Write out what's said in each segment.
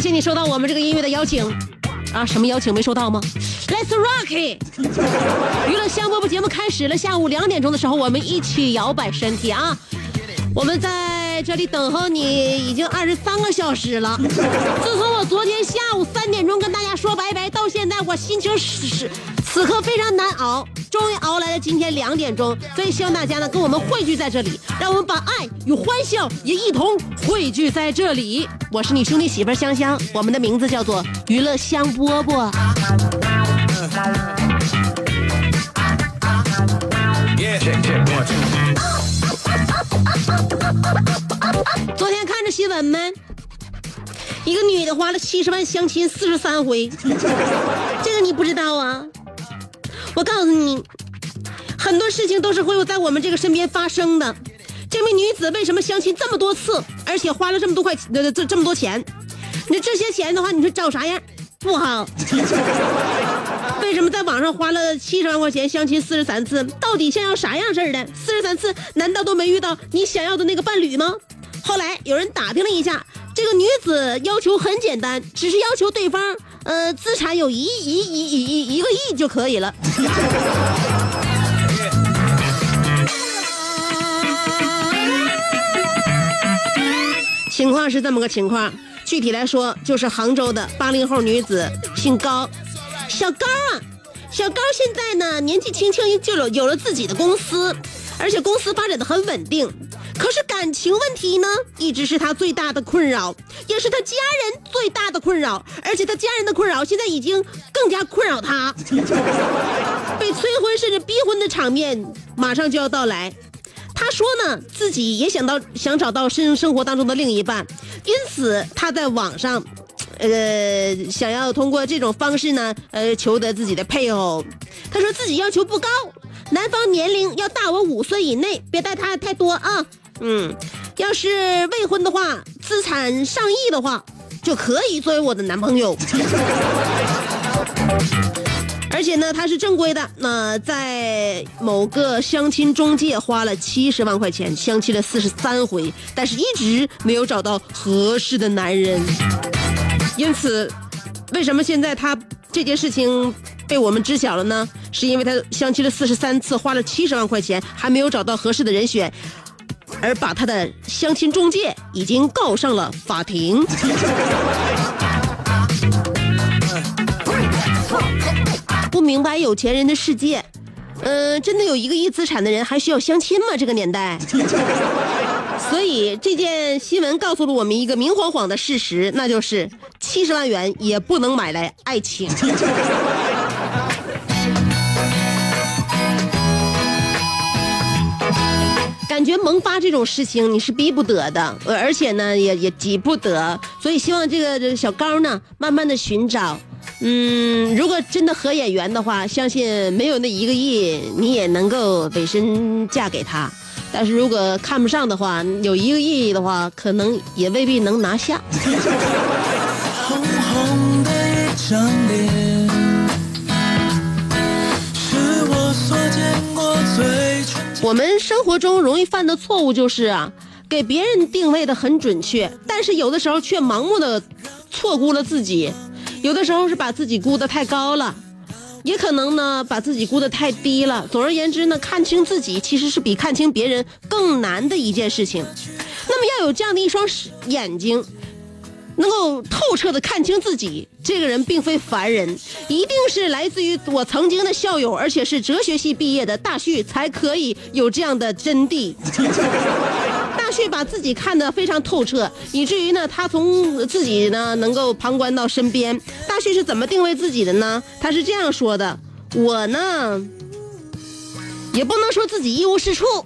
感谢你收到我们这个音乐的邀请，啊，什么邀请没收到吗？Let's rock it！娱乐香饽饽节目开始了，下午两点钟的时候，我们一起摇摆身体啊！我们在在这里等候你已经二十三个小时了。自从我昨天下午三点钟跟大家说拜拜，到现在我心情是是此刻非常难熬，终于熬来了今天两点钟，所以希望大家呢跟我们汇聚在这里，让我们把爱与欢笑也一同汇聚在这里。我是你兄弟媳妇香香，我们的名字叫做娱乐香饽饽。昨天看着新闻没？一个女的花了七十万相亲四十三回，这个你不知道啊？我告诉你，很多事情都是会有在我们这个身边发生的。这位女子为什么相亲这么多次，而且花了这么多块呃这这么多钱？你这些钱的话，你说找啥样？不好。为什么在网上花了七十万块钱相亲四十三次？到底想要啥样式的？四十三次难道都没遇到你想要的那个伴侣吗？后来有人打听了一下，这个女子要求很简单，只是要求对方呃资产有一一一一一一个亿就可以了。情况是这么个情况，具体来说就是杭州的八零后女子，姓高，小高啊，小高现在呢年纪轻轻就有有了自己的公司，而且公司发展的很稳定。可是感情问题呢，一直是他最大的困扰，也是他家人最大的困扰，而且他家人的困扰现在已经更加困扰他，被催婚甚至逼婚的场面马上就要到来。他说呢，自己也想到想找到生生活当中的另一半，因此他在网上，呃，想要通过这种方式呢，呃，求得自己的配偶。他说自己要求不高，男方年龄要大我五岁以内，别带他太多啊。嗯，要是未婚的话，资产上亿的话，就可以作为我的男朋友。而且呢，他是正规的，那、在某个相亲中介花了七十万块钱相亲了四十三回，但是一直没有找到合适的男人。因此，为什么现在他这件事情被我们知晓了呢？是因为他相亲了四十三次，花了七十万块钱，还没有找到合适的人选，而把他的相亲中介已经告上了法庭。不明白有钱人的世界，嗯、真的有一个亿资产的人还需要相亲吗？这个年代。所以这件新闻告诉了我们一个明晃晃的事实，那就是七十万元也不能买来爱情。感觉萌发这种事情你是逼不得的，而且呢也也急不得，所以希望这个小高呢慢慢的寻找。嗯，如果真的合眼缘的话，相信没有那一个亿，你也能够委身嫁给他。但是如果看不上的话，有一个亿的话，可能也未必能拿下。红红的张脸我们生活中容易犯的错误就是啊，给别人定位的很准确，但是有的时候却盲目的错估了自己，有的时候是把自己估得太高了，也可能呢把自己估得太低了。总而言之呢，看清自己其实是比看清别人更难的一件事情。那么要有这样的一双眼睛，能够透彻的看清自己，这个人并非凡人，一定是来自于我曾经的校友，而且是哲学系毕业的大旭，才可以有这样的真谛。大旭把自己看得非常透彻，以至于呢，他从自己呢能够旁观到身边。大旭是怎么定位自己的呢？他是这样说的：我呢，也不能说自己一无是处，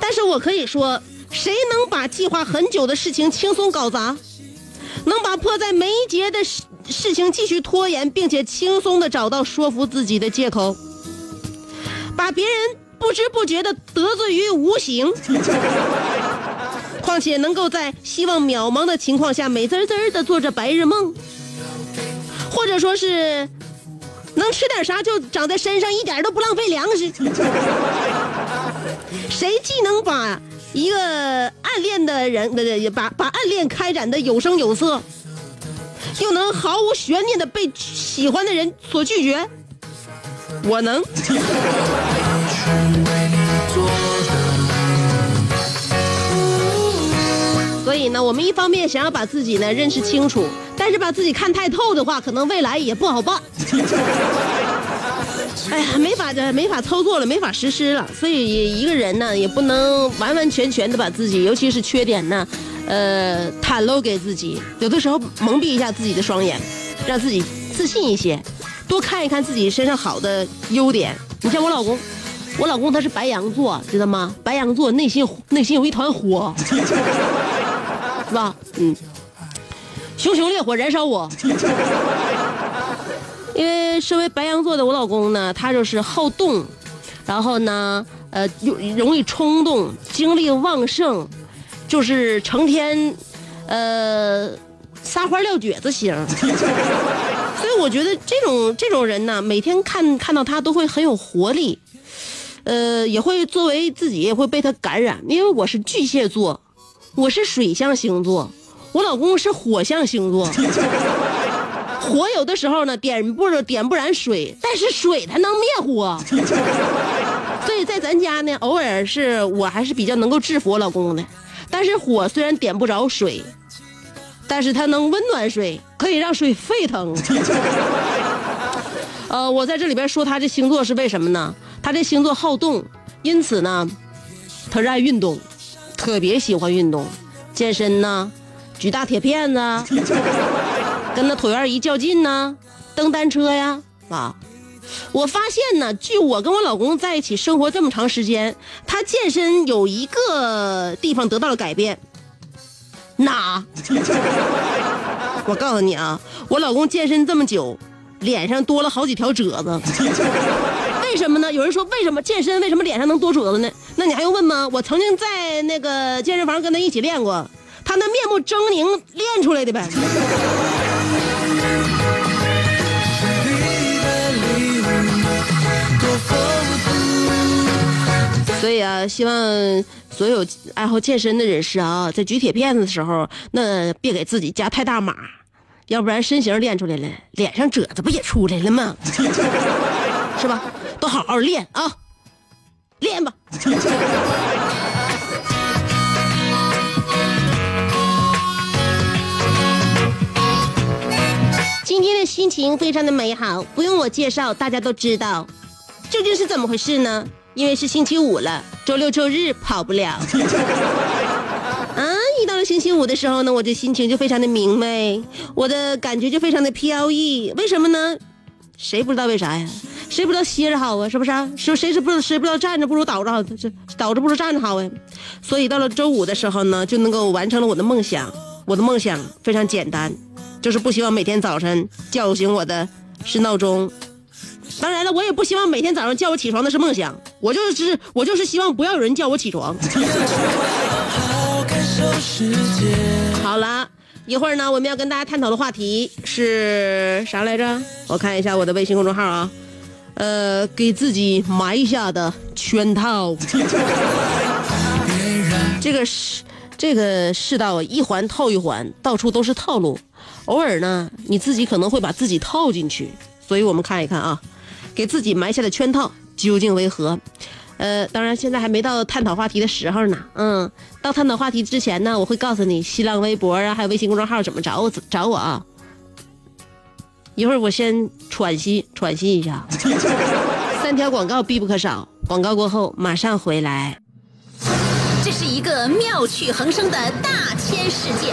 但是我可以说。谁能把计划很久的事情轻松搞砸？能把迫在眉睫的事事情继续拖延，并且轻松的找到说服自己的借口，把别人不知不觉的得罪于无形。况且能够在希望渺茫的情况下美滋滋的做着白日梦，或者说是能吃点啥就长在身上，一点都不浪费粮食。谁既能把？一个暗恋的人，的把把暗恋开展的有声有色，又能毫无悬念的被喜欢的人所拒绝，我能。所以呢，我们一方面想要把自己呢认识清楚，但是把自己看太透的话，可能未来也不好办。哎呀，没法的，没法操作了，没法实施了。所以一个人呢，也不能完完全全的把自己，尤其是缺点呢，呃，袒露给自己。有的时候蒙蔽一下自己的双眼，让自己自信一些，多看一看自己身上好的优点。你像我老公，我老公他是白羊座，知道吗？白羊座内心内心有一团火，是吧？嗯，熊熊烈火燃烧我。因为身为白羊座的我老公呢，他就是好动，然后呢，呃，又容易冲动，精力旺盛，就是成天，呃，撒欢撂蹶子型。所以我觉得这种这种人呢，每天看看到他都会很有活力，呃，也会作为自己也会被他感染。因为我是巨蟹座，我是水象星座，我老公是火象星座。火有的时候呢，点不点不燃水，但是水它能灭火。所以在咱家呢，偶尔是我还是比较能够制服我老公的。但是火虽然点不着水，但是它能温暖水，可以让水沸腾。呃，我在这里边说他这星座是为什么呢？他这星座好动，因此呢，他热爱运动，特别喜欢运动，健身呢，举大铁片子。跟那椭圆仪较劲呢，蹬单车呀，啊！我发现呢，据我跟我老公在一起生活这么长时间，他健身有一个地方得到了改变，哪？我告诉你啊，我老公健身这么久，脸上多了好几条褶子。为什么呢？有人说为什么健身为什么脸上能多褶子呢？那你还用问吗？我曾经在那个健身房跟他一起练过，他那面目狰狞练出来的呗。所以啊，希望所有爱好健身的人士啊，在举铁片子的时候，那别给自己加太大码，要不然身形练出来了，脸上褶子不也出来了吗？是吧？都好好练啊，练吧。今天的心情非常的美好，不用我介绍，大家都知道，究竟是怎么回事呢？因为是星期五了，周六周日跑不了。啊，一到了星期五的时候呢，我这心情就非常的明媚，我的感觉就非常的飘逸。为什么呢？谁不知道为啥呀？谁不知道歇着好啊？是不是？说谁是不谁不知道站着不如倒着好？这倒着不如站着好啊。所以到了周五的时候呢，就能够完成了我的梦想。我的梦想非常简单，就是不希望每天早晨叫醒我的是闹钟。当然了，我也不希望每天早上叫我起床的是梦想，我就是我就是希望不要有人叫我起床。好了，一会儿呢，我们要跟大家探讨的话题是啥来着？我看一下我的微信公众号啊，呃，给自己埋下的圈套。这个是这个世道一环套一环，到处都是套路，偶尔呢，你自己可能会把自己套进去，所以我们看一看啊。给自己埋下的圈套究竟为何？呃，当然现在还没到探讨话题的时候呢。嗯，到探讨话题之前呢，我会告诉你新浪微博啊，还有微信公众号怎么找我找我啊。一会儿我先喘息喘息一下，三条广告必不可少。广告过后马上回来。这是一个妙趣横生的大千世界。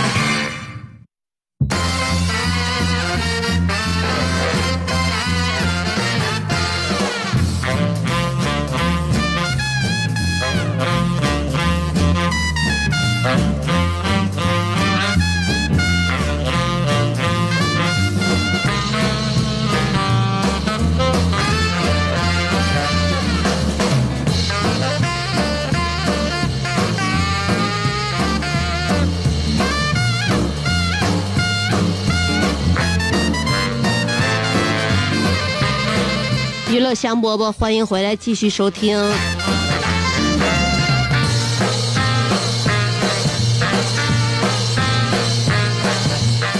香饽饽，欢迎回来，继续收听。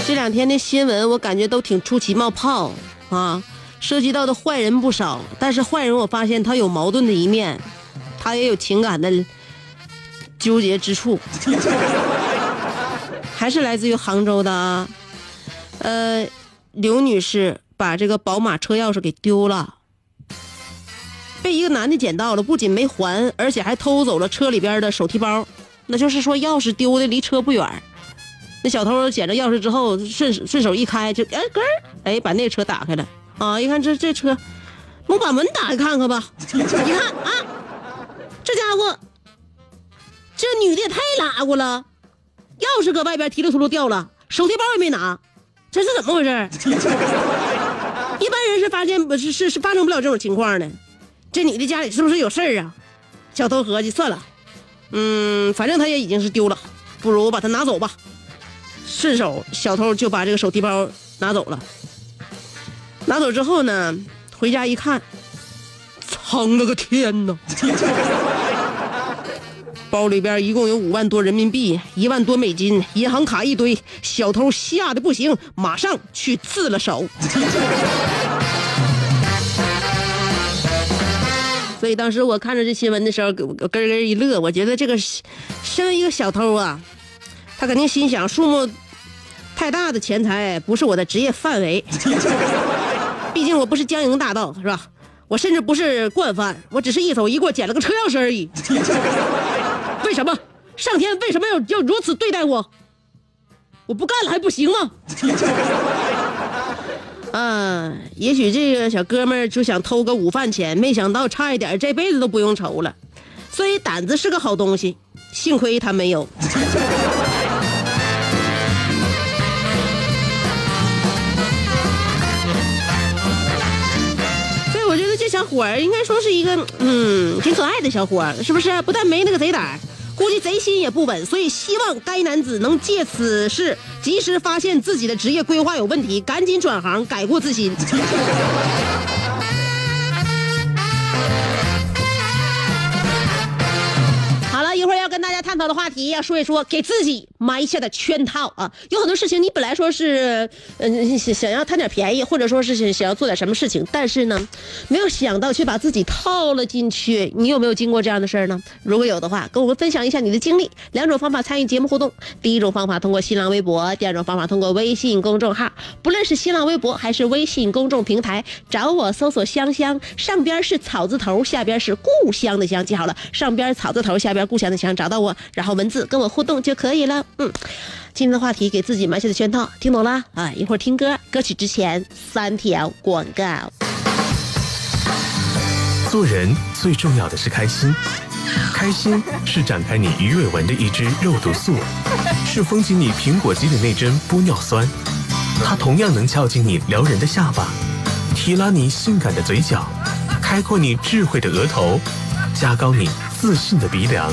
这两天的新闻，我感觉都挺出奇冒泡啊，涉及到的坏人不少，但是坏人我发现他有矛盾的一面，他也有情感的纠结之处，还是来自于杭州的啊，呃，刘女士把这个宝马车钥匙给丢了。被一个男的捡到了，不仅没还，而且还偷走了车里边的手提包。那就是说，钥匙丢的离车不远。那小偷捡着钥匙之后，顺顺手一开，就哎咯儿，哎把那车打开了啊！一看这这车，我把门打开看看吧。一看啊，这家伙，这女的也太拉过了，钥匙搁外边提溜秃噜掉了，手提包也没拿，这是怎么回事？一般人是发现不是是是发生不了这种情况的。这女的家里是不是有事儿啊？小偷合计算了，嗯，反正她也已经是丢了，不如我把它拿走吧。顺手，小偷就把这个手提包拿走了。拿走之后呢，回家一看，苍了个天呐！包里边一共有五万多人民币，一万多美金，银行卡一堆。小偷吓得不行，马上去自了手。所以当时我看着这新闻的时候，我咯咯一乐。我觉得这个身为一个小偷啊，他肯定心想：数目太大的钱财不是我的职业范围。毕竟我不是江营大盗，是吧？我甚至不是惯犯，我只是一走一过捡了个车钥匙而已。为什么上天为什么要要如此对待我？我不干了还不行吗？啊，也许这个小哥们儿就想偷个午饭钱，没想到差一点这辈子都不用愁了。所以胆子是个好东西，幸亏他没有。所以我觉得这小伙儿应该说是一个嗯挺可爱的小伙儿，是不是？不但没那个贼胆儿，估计贼心也不稳。所以希望该男子能借此事及时发现自己的职业规划有问题，赶紧转行，改过自新。跟大家探讨的话题，要说一说给自己埋下的圈套啊。有很多事情，你本来说是嗯想想要贪点便宜，或者说是想想要做点什么事情，但是呢，没有想到却把自己套了进去。你有没有经过这样的事儿呢？如果有的话，跟我们分享一下你的经历。两种方法参与节目互动：第一种方法通过新浪微博，第二种方法通过微信公众号。不论是新浪微博还是微信公众平台，找我搜索“香香”，上边是草字头，下边是故乡的乡，记好了，上边草字头，下边故乡的乡，找到我然后文字跟我互动就可以了。嗯。今天的话题给自己埋下的圈套听懂了？啊一会儿听歌歌曲之前三条广告。做人最重要的是开心。开心是展开你鱼尾纹的一支肉毒素是封紧你苹果肌的那针玻尿酸。它同样能翘起你撩人的下巴提拉你性感的嘴角开阔你智慧的额头加高你自信的鼻梁。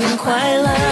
很快乐。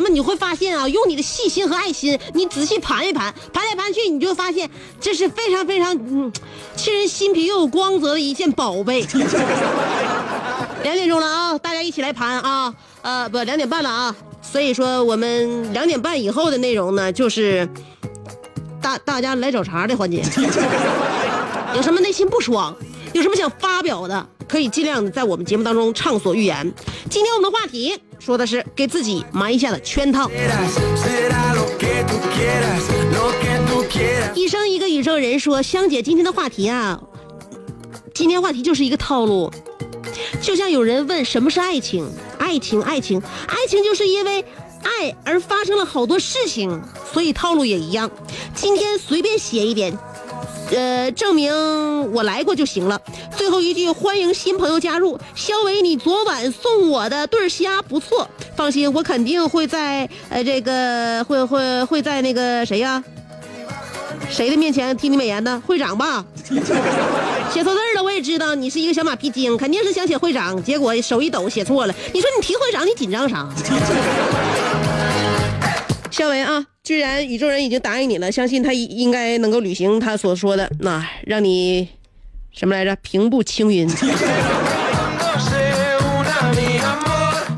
节目你会发现啊，用你的细心和爱心，你仔细盘一盘，盘来盘去，你就发现这是非常非常嗯，沁人心脾又有光泽的一件宝贝。两点钟了啊，大家一起来盘啊，呃，不，两点半了啊，所以说我们两点半以后的内容呢，就是大大家来找茬的环节。有什么内心不爽，有什么想发表的，可以尽量在我们节目当中畅所欲言。今天我们的话题说的是给自己埋下了圈套。一生一个宇宙人说，香姐今天的话题啊，今天话题就是一个套路，就像有人问什么是爱情，爱情，爱情，爱情就是因为爱而发生了好多事情，所以套路也一样。今天随便写一点。呃，证明我来过就行了。最后一句，欢迎新朋友加入。肖伟，你昨晚送我的对虾不错，放心，我肯定会在呃这个 会会会在那个谁呀、谁的面前替你美颜呢？会长吧？写错字了，我也知道你是一个小马屁精，肯定是想写会长，结果手一抖写错了。你说你提会长，你紧张啥？肖维啊，居然宇宙人已经答应你了，相信他应应该能够履行他所说的，那让你什么来着？平步青云。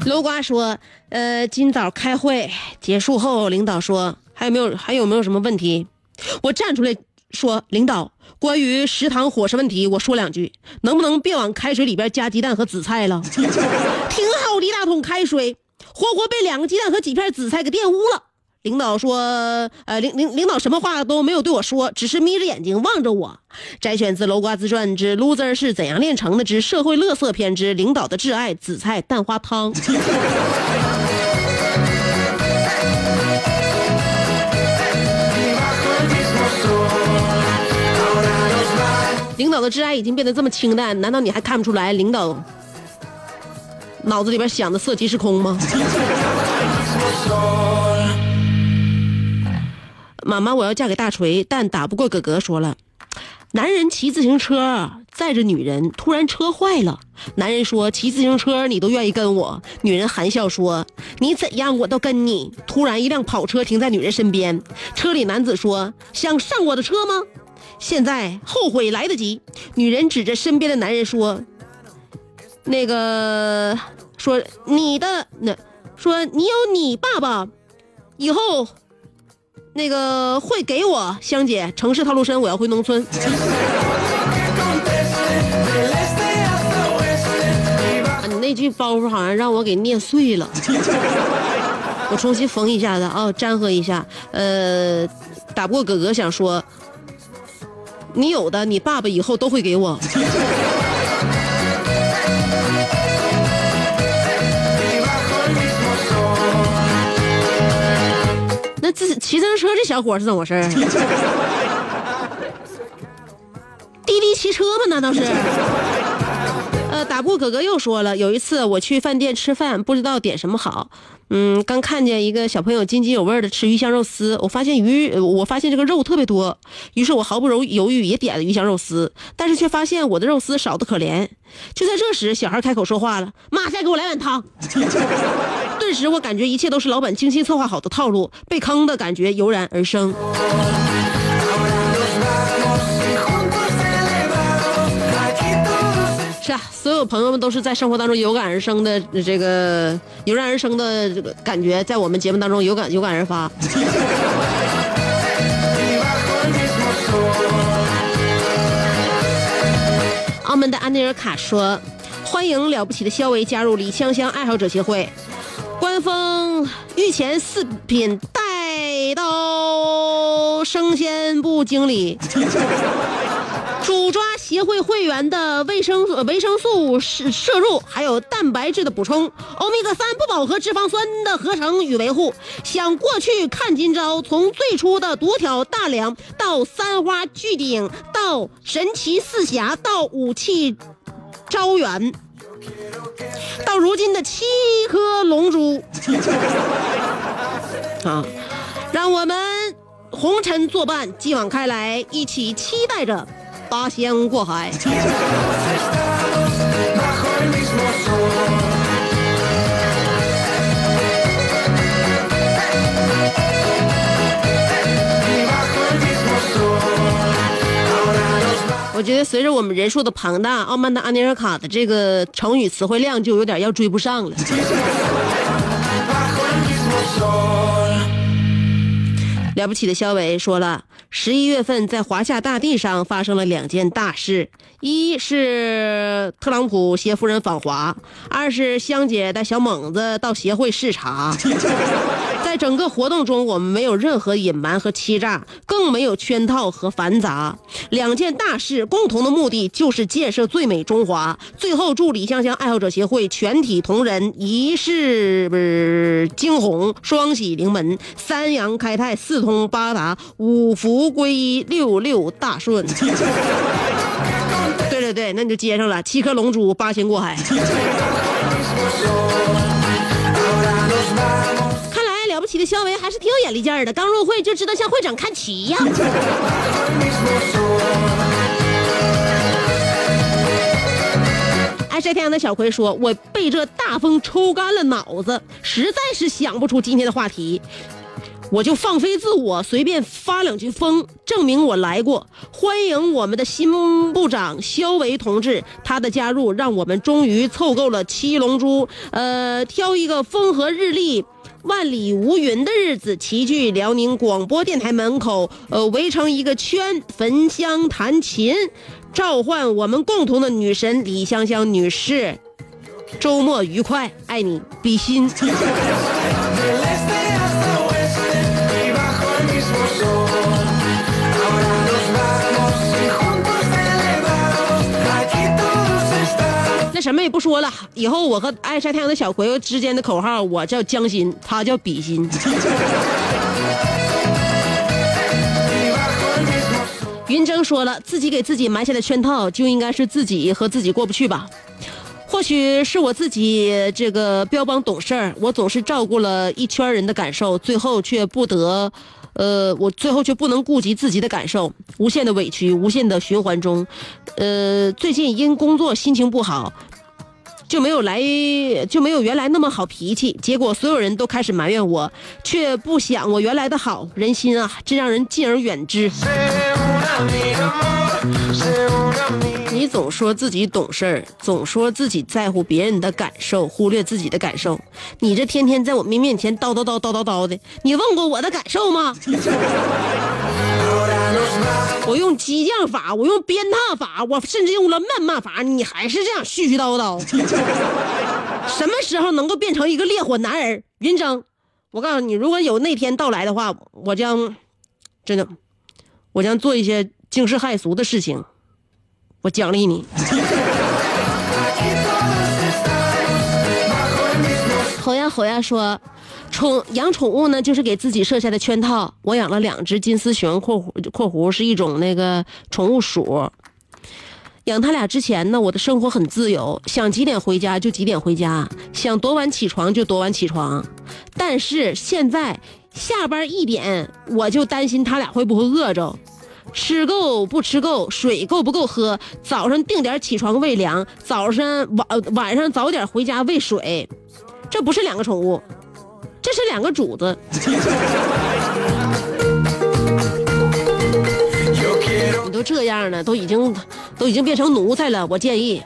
楼瓜说，呃，今早开会结束后，领导说还有没有还有没有什么问题？我站出来说，领导，关于食堂伙食问题，我说两句，能不能别往开水里边加鸡蛋和紫菜了？挺好的一大桶开水，活活被两个鸡蛋和几片紫菜给玷污了。领导说，呃，领领领导什么话都没有对我说，只是眯着眼睛望着我。摘选自《楼瓜自传》之《loser 是怎样炼成的》之社会乐色篇之领导的挚爱紫菜蛋花汤。领导的挚爱已经变得这么清淡，难道你还看不出来领导脑子里边想的色即是空吗？妈妈，我要嫁给大锤，但打不过哥哥。说了，男人骑自行车载着女人，突然车坏了。男人说：“骑自行车你都愿意跟我。”女人含笑说：“你怎样我都跟你。”突然，一辆跑车停在女人身边，车里男子说：“想上我的车吗？”现在后悔来得及。女人指着身边的男人说：“那个，说你的那，说你有你爸爸，以后那个会给我香姐。城市套路深，我要回农村。啊，你那句包袱好像让我给念碎了，我重新缝一下子啊，粘合一下。呃，打不过哥哥想说，你有的，你爸爸以后都会给我。骑自行车这小伙是怎么回事儿？滴滴骑车吗？难道是？呃，个打布哥哥又说了，有一次我去饭店吃饭，不知道点什么好。嗯，刚看见一个小朋友津津有味的吃鱼香肉丝，我发现鱼，我发现这个肉特别多，于是我毫不犹犹豫也点了鱼香肉丝，但是却发现我的肉丝少的可怜。就在这时，小孩开口说话了：“妈，再给我来碗汤。”顿时，我感觉一切都是老板精心策划好的套路，被坑的感觉油然而生。是啊，所有朋友们都是在生活当中有感而生的，这个油然而生的这个感觉，在我们节目当中有感有感而发。澳门的安妮尔卡说：“欢迎了不起的肖维加入李香香爱好者协会，官方御前四品带刀生鲜部经理。”主抓协会会员的维生呃维生素摄摄入，还有蛋白质的补充，欧米伽三不饱和脂肪酸的合成与维护。想过去看今朝，从最初的独挑大梁，到三花聚顶，到神奇四侠，到武器招远，到如今的七颗龙珠，啊，让我们红尘作伴，继往开来，一起期待着。八仙过海。我觉得随着我们人数的庞大，傲慢的阿尼尔卡的这个成语词汇量就有点要追不上了。了不起的肖伟说了，十一月份在华夏大地上发生了两件大事，一是特朗普携夫人访华，二是香姐带小猛子到协会视察。在整个活动中，我们没有任何隐瞒和欺诈，更没有圈套和繁杂。两件大事共同的目的就是建设最美中华。最后，祝李香香爱好者协会全体同仁一世不是惊鸿，双喜临门，三阳开泰，四通八达，五福归一，六六大顺。对对对，那你就接上了，七颗龙珠，八仙过海。看来了不起的肖维还是挺有眼力劲儿的，刚入会就知道向会长看齐呀。爱晒太阳的小葵说：“我被这大风抽干了脑子，实在是想不出今天的话题。”我就放飞自我，随便发两句疯，证明我来过。欢迎我们的新部长肖维同志，他的加入让我们终于凑够了七龙珠。呃，挑一个风和日丽、万里无云的日子，齐聚辽宁广播电台门口，呃，围成一个圈，焚香弹琴，召唤我们共同的女神李香香女士。周末愉快，爱你，比心。什么也不说了，以后我和爱晒太阳的小葵之间的口号，我叫将心，他叫比心。云峥说了，自己给自己埋下的圈套，就应该是自己和自己过不去吧。或许是我自己这个标榜懂事儿，我总是照顾了一圈人的感受，最后却不得，呃，我最后却不能顾及自己的感受，无限的委屈，无限的循环中，呃，最近因工作心情不好，就没有来，就没有原来那么好脾气，结果所有人都开始埋怨我，却不想我原来的好，人心啊，真让人敬而远之。你总说自己懂事儿，总说自己在乎别人的感受，忽略自己的感受。你这天天在我面面前叨叨叨叨叨叨的，你问过我的感受吗？我用激将法，我用鞭挞法，我甚至用了谩骂法，你还是这样絮絮叨叨。什么时候能够变成一个烈火男儿？云峥，我告诉你，如果有那天到来的话，我将真的，我将做一些惊世骇俗的事情。我奖励你。吼呀吼呀说，宠养宠物呢，就是给自己设下的圈套。我养了两只金丝熊（括弧括弧是一种那个宠物鼠），养他俩之前呢，我的生活很自由，想几点回家就几点回家，想多晚起床就多晚起床。但是现在下班一点，我就担心他俩会不会饿着，吃够不吃够，水够不够喝，早上定点起床喂粮，早上晚晚上早点回家喂水。这不是两个宠物，这是两个主子。你都这样了，都已经都已经变成奴才了，我建议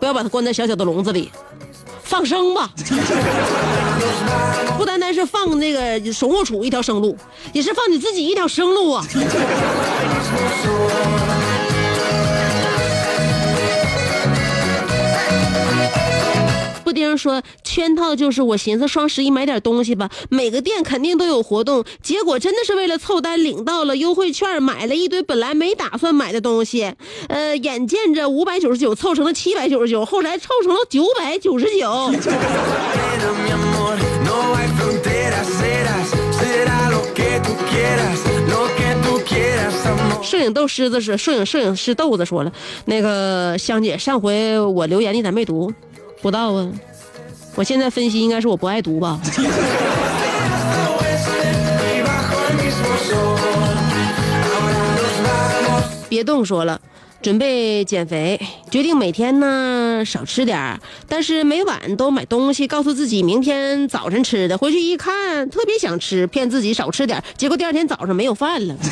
不要把它关在小小的笼子里，放生吧。不单单是放那个守护处一条生路，也是放你自己一条生路啊。布丁说：“圈套就是我寻思双十一买点东西吧，每个店肯定都有活动，结果真的是为了凑单领到了优惠券，买了一堆本来没打算买的东西，呃，眼见着五百九十九凑成了七百九十九，后来凑成了九百九十九。摄影豆狮子是摄影摄影师豆子说了，那个香姐，上回我留言你咋没读？不道啊我现在分析应该是我不爱读吧。别动说了。准备减肥，决定每天呢少吃点儿，但是每晚都买东西，告诉自己明天早晨吃的。回去一看，特别想吃，骗自己少吃点儿，结果第二天早上没有饭了。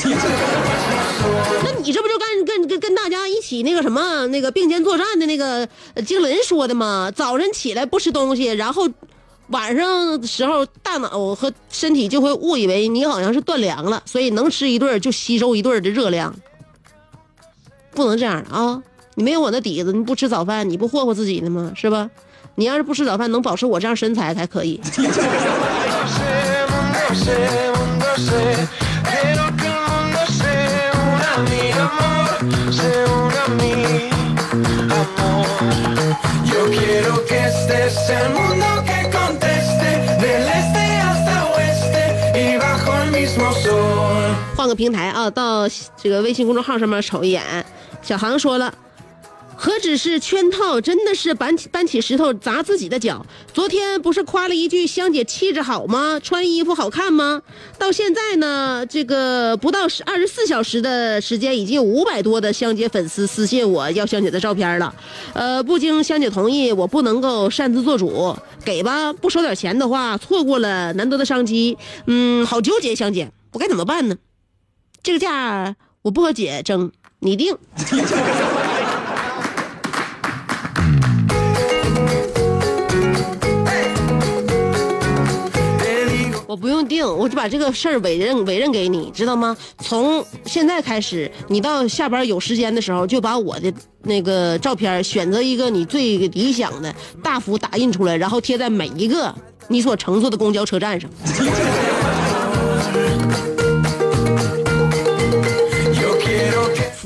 那你这不就跟跟跟跟大家一起那个什么那个并肩作战的那个呃经纶说的吗？早晨起来不吃东西，然后。晚上时候，大脑和身体就会误以为你好像是断粮了，所以能吃一顿就吸收一顿的热量。不能这样啊！你没有我的底子，你不吃早饭，你不霍霍自己呢吗？是吧？你要是不吃早饭，能保持我这样身材才可以。个平台啊，到这个微信公众号上面瞅一眼。小航说了，何止是圈套，真的是搬起搬起石头砸自己的脚。昨天不是夸了一句香姐气质好吗？穿衣服好看吗？到现在呢，这个不到十二十四小时的时间，已经有五百多的香姐粉丝私信我要香姐的照片了。呃，不经香姐同意，我不能够擅自做主。给吧，不收点钱的话，错过了难得的商机。嗯，好纠结，香姐，我该怎么办呢？这个价我不和姐争，你定。我不用定，我就把这个事儿委任委任给你，知道吗？从现在开始，你到下班有时间的时候，就把我的那个照片选择一个你最理想的，大幅打印出来，然后贴在每一个你所乘坐的公交车站上。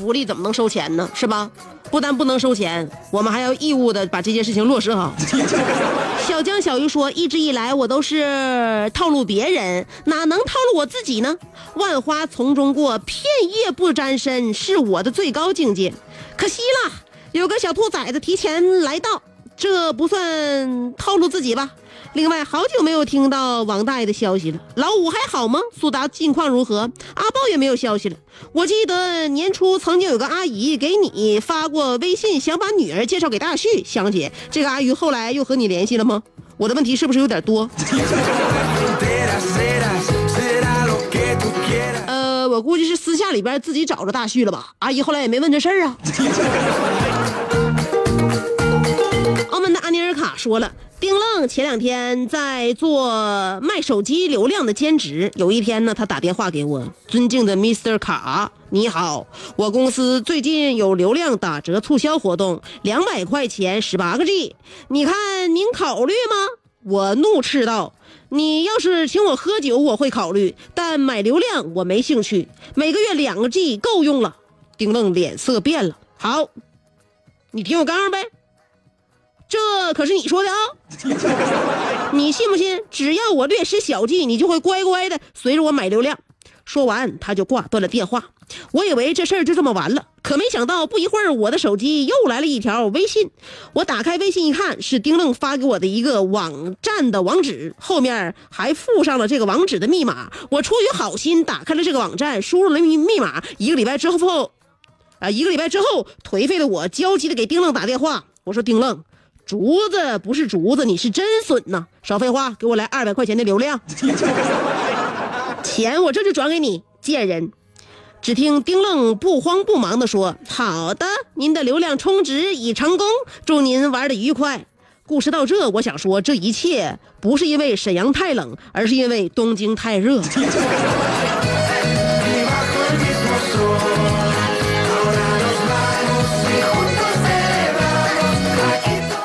福利怎么能收钱呢？是吧？不但不能收钱，我们还要义务的把这件事情落实好。小江小鱼说：“一直以来我都是套路别人，哪能套路我自己呢？万花丛中过，片叶不沾身，是我的最高境界。可惜了，有个小兔崽子提前来到，这不算套路自己吧？另外，好久没有听到王大爷的消息了。老五还好吗？苏达近况如何？阿豹也没有消息了。我记得年初曾经有个阿姨给你发过微信，想把女儿介绍给大旭。香姐，这个阿姨后来又和你联系了吗？我的问题是不是有点多？呃，我估计是私下里边自己找着大旭了吧。阿姨后来也没问这事儿啊。澳门的安尼尔卡说了，丁愣前两天在做卖手机流量的兼职。有一天呢，他打电话给我，尊敬的 Mr. 卡，你好，我公司最近有流量打折促销活动，两百块钱十八个 G，你看您考虑吗？我怒斥道：“你要是请我喝酒，我会考虑，但买流量我没兴趣。每个月两个 G 够用了。”丁愣脸色变了。好，你听我刚呗。这可是你说的啊！你信不信？只要我略施小计，你就会乖乖的随着我买流量。说完，他就挂断了电话。我以为这事儿就这么完了，可没想到不一会儿，我的手机又来了一条微信。我打开微信一看，是丁愣发给我的一个网站的网址，后面还附上了这个网址的密码。我出于好心打开了这个网站，输入了密密码。一个礼拜之后，啊，一个礼拜之后，颓废的我焦急的给丁愣打电话，我说丁愣。竹子不是竹子，你是真损呐！少废话，给我来二百块钱的流量，钱我这就转给你，贱人！只听丁愣不慌不忙地说：“好的，您的流量充值已成功，祝您玩的愉快。”故事到这，我想说，这一切不是因为沈阳太冷，而是因为东京太热。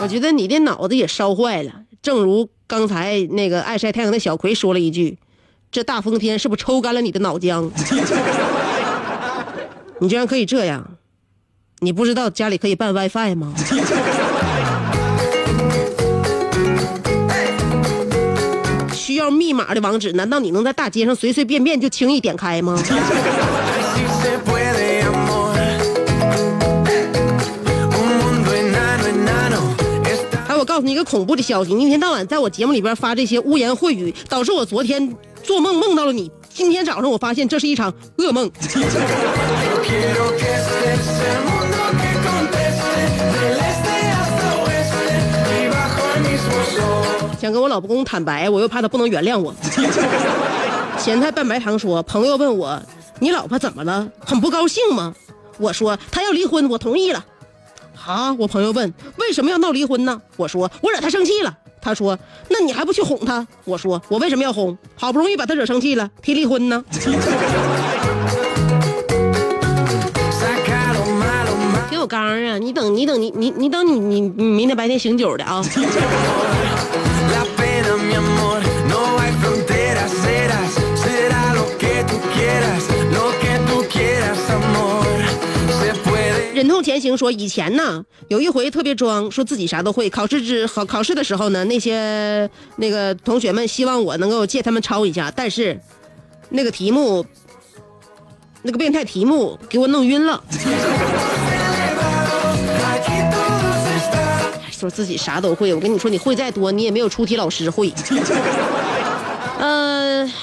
我觉得你的脑子也烧坏了，正如刚才那个爱晒太阳的小葵说了一句：“这大风天是不是抽干了你的脑浆？” 你居然可以这样，你不知道家里可以办 WiFi 吗？需要密码的网址，难道你能在大街上随随便便就轻易点开吗？告诉你一个恐怖的消息，你一天到晚在我节目里边发这些污言秽语，导致我昨天做梦梦到了你。今天早上我发现这是一场噩梦。想跟我老公坦白，我又怕他不能原谅我。咸菜拌白糖说，朋友问我，你老婆怎么了？很不高兴吗？我说她要离婚，我同意了。啊，我朋友问为什么要闹离婚呢？我说我惹他生气了。他说那你还不去哄他？我说我为什么要哄？好不容易把他惹生气了，提离婚呢？给我刚啊！你等你等你你你等你你你明天白天醒酒的啊！痛前行说，以前呢有一回特别装，说自己啥都会。考试之考考试的时候呢，那些那个同学们希望我能够借他们抄一下，但是那个题目，那个变态题目给我弄晕了。说自己啥都会，我跟你说，你会再多，你也没有出题老师会。呃，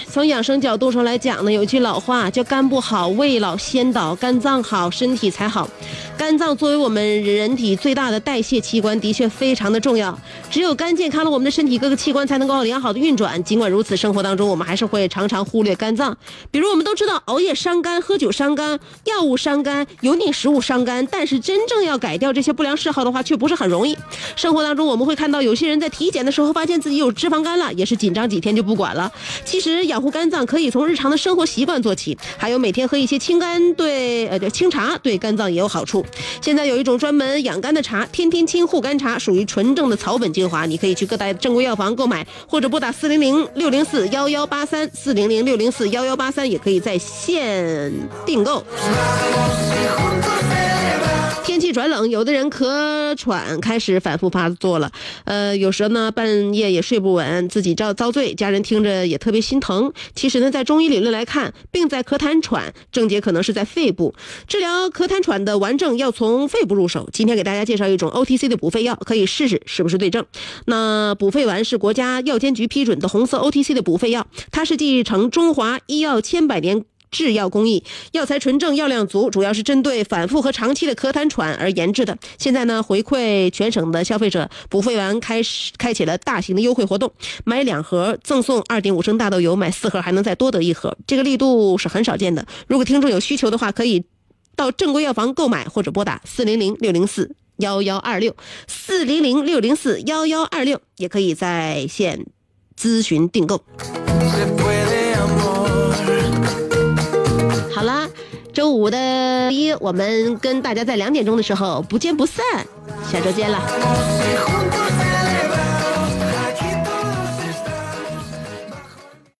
从养生角度上来讲呢，有一句老话叫“肝不好，胃老先倒；肝脏好，身体才好。”肝脏作为我们人体最大的代谢器官，的确非常的重要。只有肝健康了，我们的身体各个器官才能够良好的运转。尽管如此，生活当中我们还是会常常忽略肝脏。比如我们都知道，熬夜伤肝，喝酒伤肝，药物伤肝，油腻食物伤肝。但是真正要改掉这些不良嗜好的话，却不是很容易。生活当中我们会看到有些人在体检的时候发现自己有脂肪肝了，也是紧张几天就不管了。其实实养护肝脏可以从日常的生活习惯做起，还有每天喝一些清肝对呃对清茶对肝脏也有好处。现在有一种专门养肝的茶，天天清护肝茶，属于纯正的草本精华，你可以去各大正规药房购买，或者拨打四零零六零四幺幺八三四零零六零四幺幺八三，也可以在线订购。转冷，有的人咳喘开始反复发作了，呃，有时候呢半夜也睡不稳，自己遭遭罪，家人听着也特别心疼。其实呢，在中医理论来看，病在咳痰喘，症结可能是在肺部。治疗咳痰喘的顽症要从肺部入手。今天给大家介绍一种 OTC 的补肺药，可以试试是不是对症。那补肺丸是国家药监局批准的红色 OTC 的补肺药，它是继承中华医药千百年。制药工艺，药材纯正，药量足，主要是针对反复和长期的咳痰喘而研制的。现在呢，回馈全省的消费者，补肺丸开始开启了大型的优惠活动，买两盒赠送二点五升大豆油，买四盒还能再多得一盒，这个力度是很少见的。如果听众有需求的话，可以到正规药房购买，或者拨打四零零六零四幺幺二六四零零六零四幺幺二六，也可以在线咨询订购。周五的一，我们跟大家在两点钟的时候不见不散，下周见了。